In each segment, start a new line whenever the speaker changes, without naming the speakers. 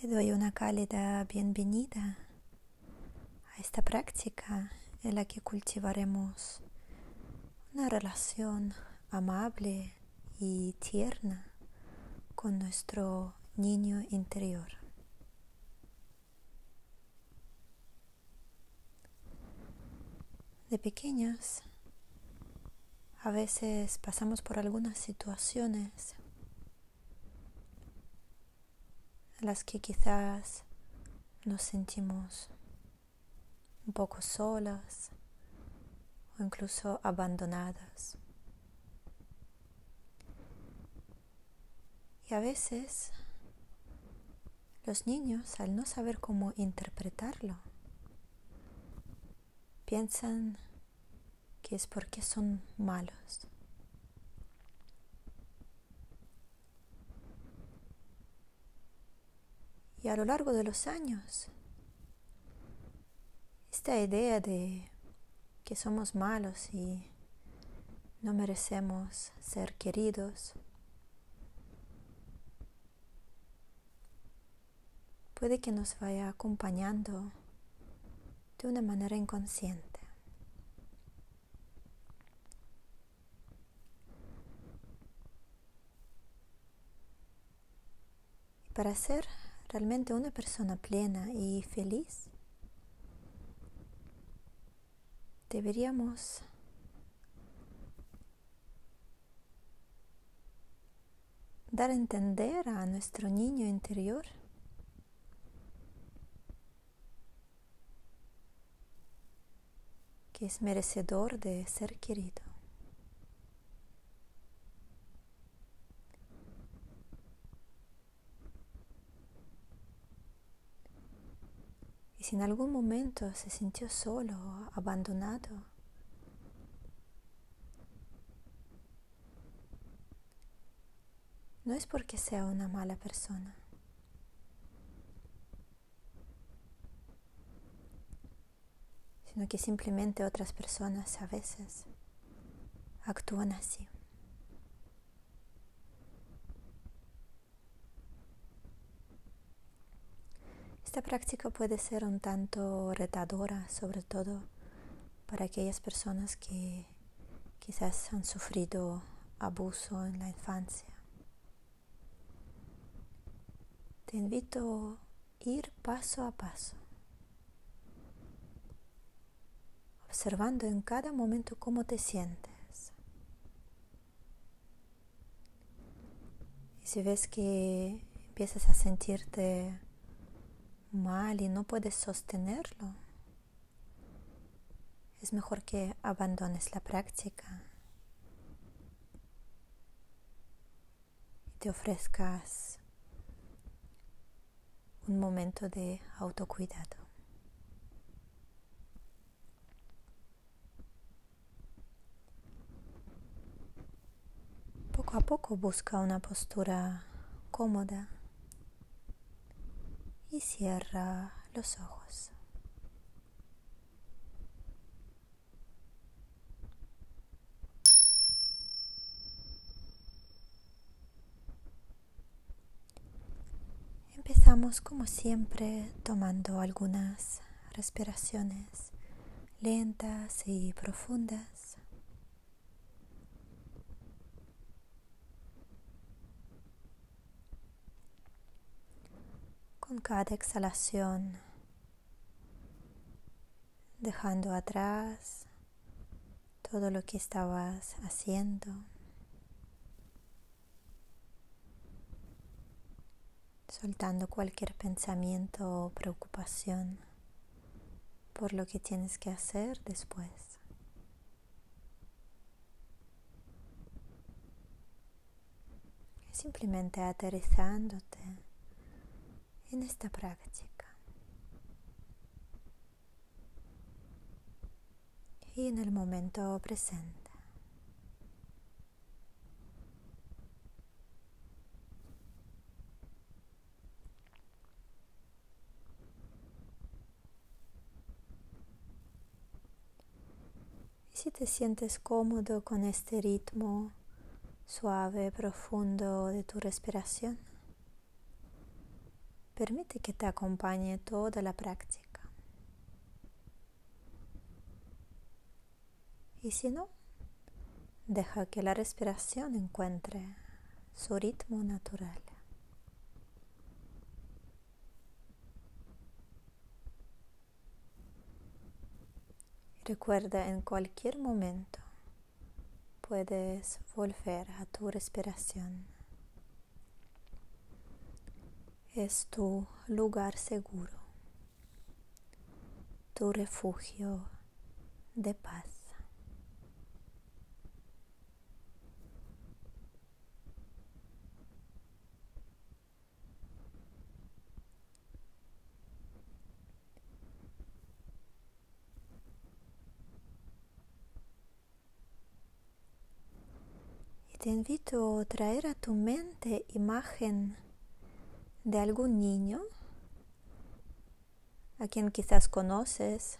Te doy una cálida bienvenida a esta práctica en la que cultivaremos una relación amable y tierna con nuestro niño interior. De pequeños, a veces pasamos por algunas situaciones las que quizás nos sentimos un poco solas o incluso abandonadas. Y a veces los niños, al no saber cómo interpretarlo, piensan que es porque son malos. Y a lo largo de los años, esta idea de que somos malos y no merecemos ser queridos puede que nos vaya acompañando de una manera inconsciente. Para ser realmente una persona plena y feliz, deberíamos dar a entender a nuestro niño interior que es merecedor de ser querido. Y si en algún momento se sintió solo, abandonado, no es porque sea una mala persona. sino que simplemente otras personas a veces actúan así. Esta práctica puede ser un tanto retadora, sobre todo para aquellas personas que quizás han sufrido abuso en la infancia. Te invito a ir paso a paso observando en cada momento cómo te sientes. Y si ves que empiezas a sentirte mal y no puedes sostenerlo, es mejor que abandones la práctica y te ofrezcas un momento de autocuidado. Poco a poco busca una postura cómoda y cierra los ojos. Empezamos como siempre tomando algunas respiraciones lentas y profundas. Con cada exhalación, dejando atrás todo lo que estabas haciendo. soltando cualquier pensamiento o preocupación por lo que tienes que hacer después. Simplemente aterrizándote en esta práctica. Y en el momento presente. Si te sientes cómodo con este ritmo suave, profundo de tu respiración, permite que te acompañe toda la práctica. Y si no, deja que la respiración encuentre su ritmo natural. Recuerda en cualquier momento puedes volver a tu respiración. Es tu lugar seguro, tu refugio de paz. Te invito a traer a tu mente imagen de algún niño a quien quizás conoces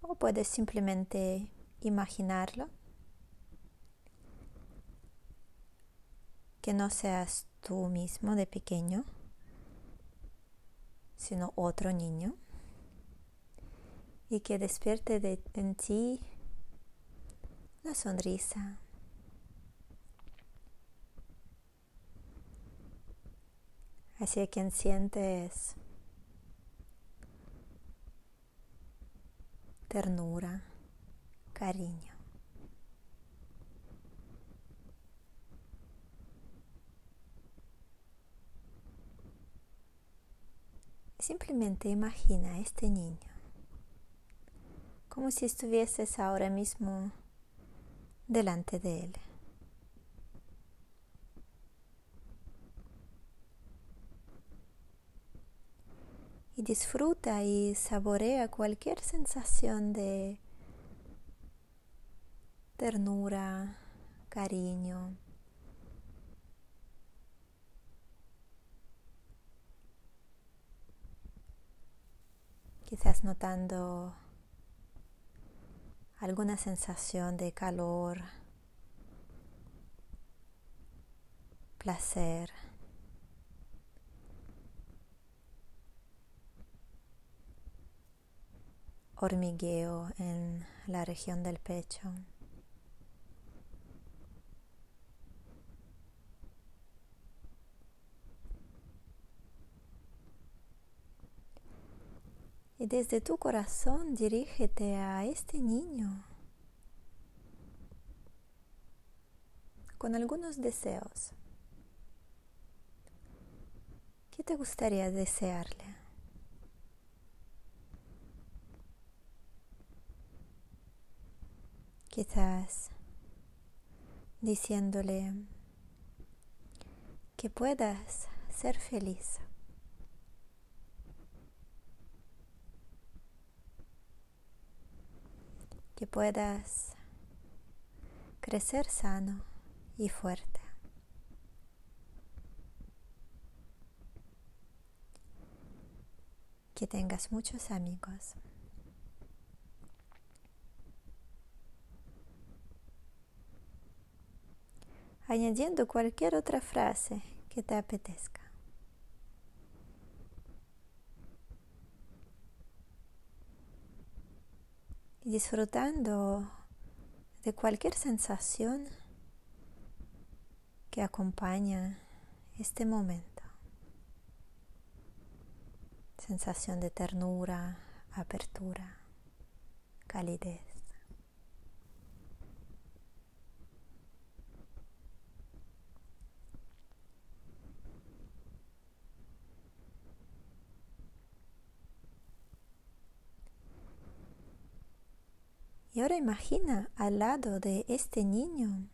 o puedes simplemente imaginarlo. Que no seas tú mismo de pequeño, sino otro niño y que despierte de, en ti la sonrisa. Hacia quien sientes ternura, cariño. Simplemente imagina a este niño como si estuvieses ahora mismo delante de Él. Y disfruta y saborea cualquier sensación de ternura, cariño. Quizás notando alguna sensación de calor, placer. Hormigueo en la región del pecho. Y desde tu corazón dirígete a este niño con algunos deseos. ¿Qué te gustaría desearle? Quizás diciéndole que puedas ser feliz. que puedas crecer sano y fuerte. Que tengas muchos amigos. Añadiendo cualquier otra frase que te apetezca. y disfrutando de cualquier sensación que acompaña este momento. Sensación de ternura, apertura, calidez. Ahora imagina al lado de este niño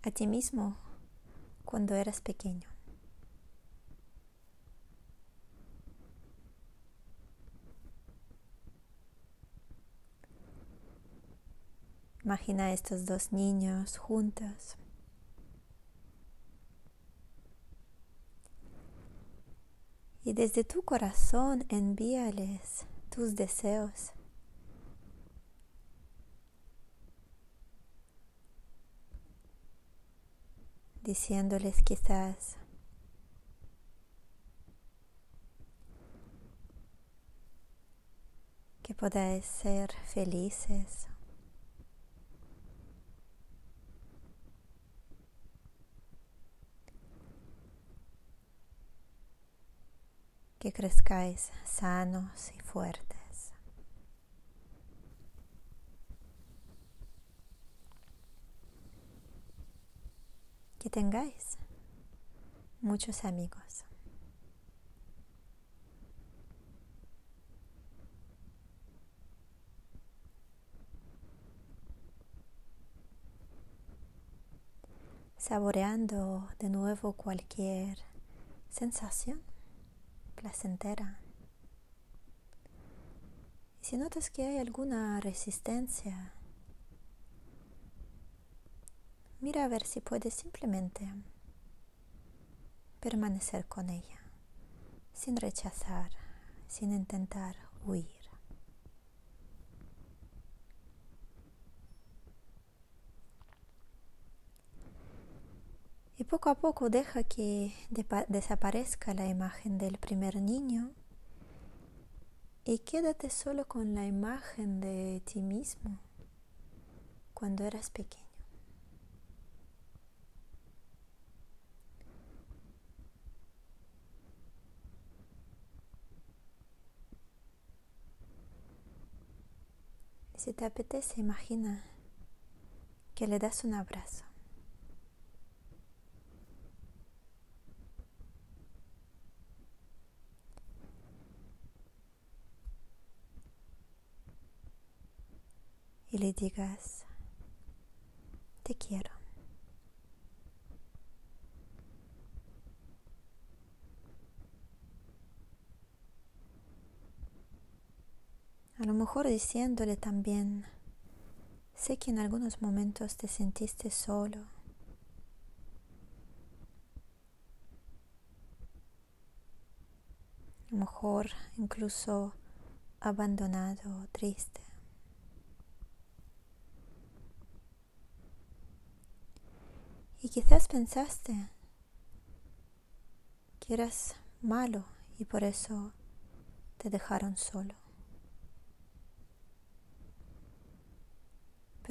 a ti mismo cuando eras pequeño. Imagina a estos dos niños juntos. Y desde tu corazón envíales tus deseos. Diciéndoles quizás que podáis ser felices. Que crezcáis sanos y fuertes. Que tengáis muchos amigos. saboreando de nuevo cualquier sensación placentera. Si notas que hay alguna resistencia, mira a ver si puedes simplemente permanecer con ella, sin rechazar, sin intentar huir. Y poco a poco deja que desaparezca la imagen del primer niño y quédate solo con la imagen de ti mismo cuando eras pequeño. Si te apetece, imagina que le das un abrazo. y le digas, te quiero. A lo mejor diciéndole también, sé que en algunos momentos te sentiste solo. Mejor incluso abandonado, triste. Y quizás pensaste que eras malo y por eso te dejaron solo.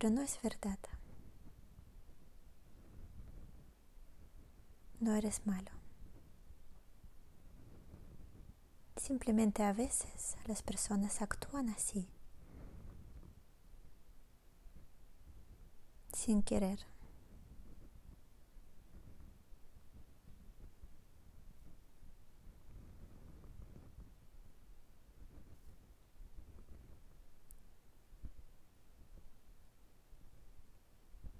Pero no es verdad. No eres malo. Simplemente a veces las personas actúan así, sin querer.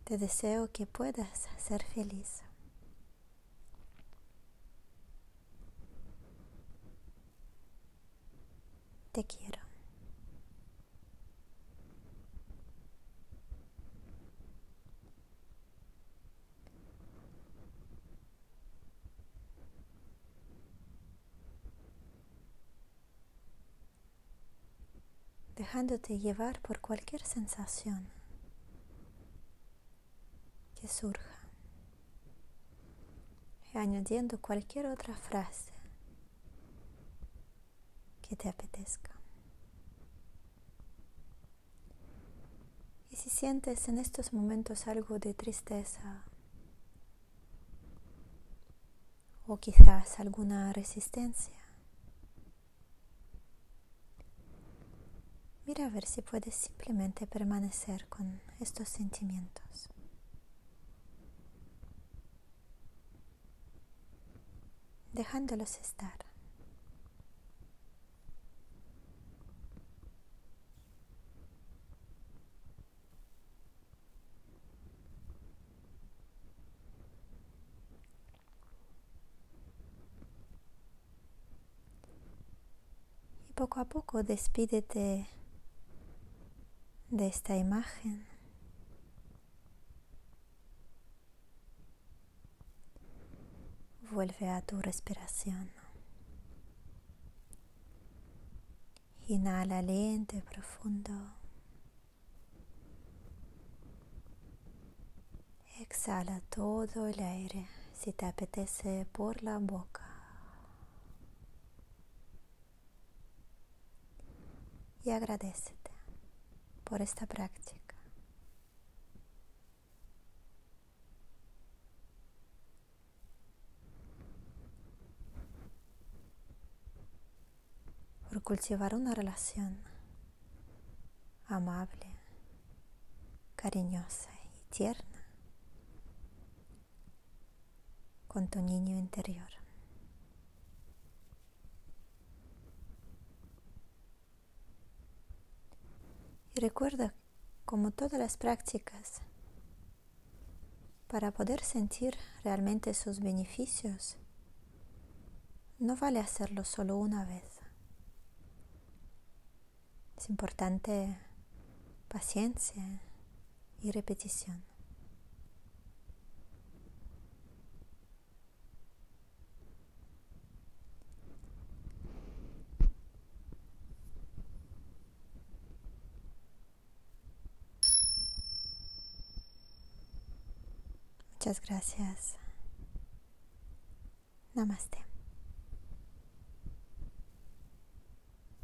Te deseo que puedas ser feliz. Te quiero. dejándote llevar por cualquier sensación que surja añadiendo cualquier otra frase que te apetezca. Y si sientes en estos momentos algo de tristeza o quizás alguna resistencia, mira a ver si puedes simplemente permanecer con estos sentimientos. Dejándolos estar. Poco a poco despídete de esta imagen. Vuelve a tu respiración. Inhala lento y profundo. Exhala todo el aire, si te apetece, por la boca. Y agradecete por esta práctica. Por cultivar una relación amable, cariñosa y tierna con tu niño interior. Y recuerda, como todas las prácticas, para poder sentir realmente sus beneficios, no vale hacerlo solo una vez. Es importante paciencia y repetición. Muchas gracias. Namaste.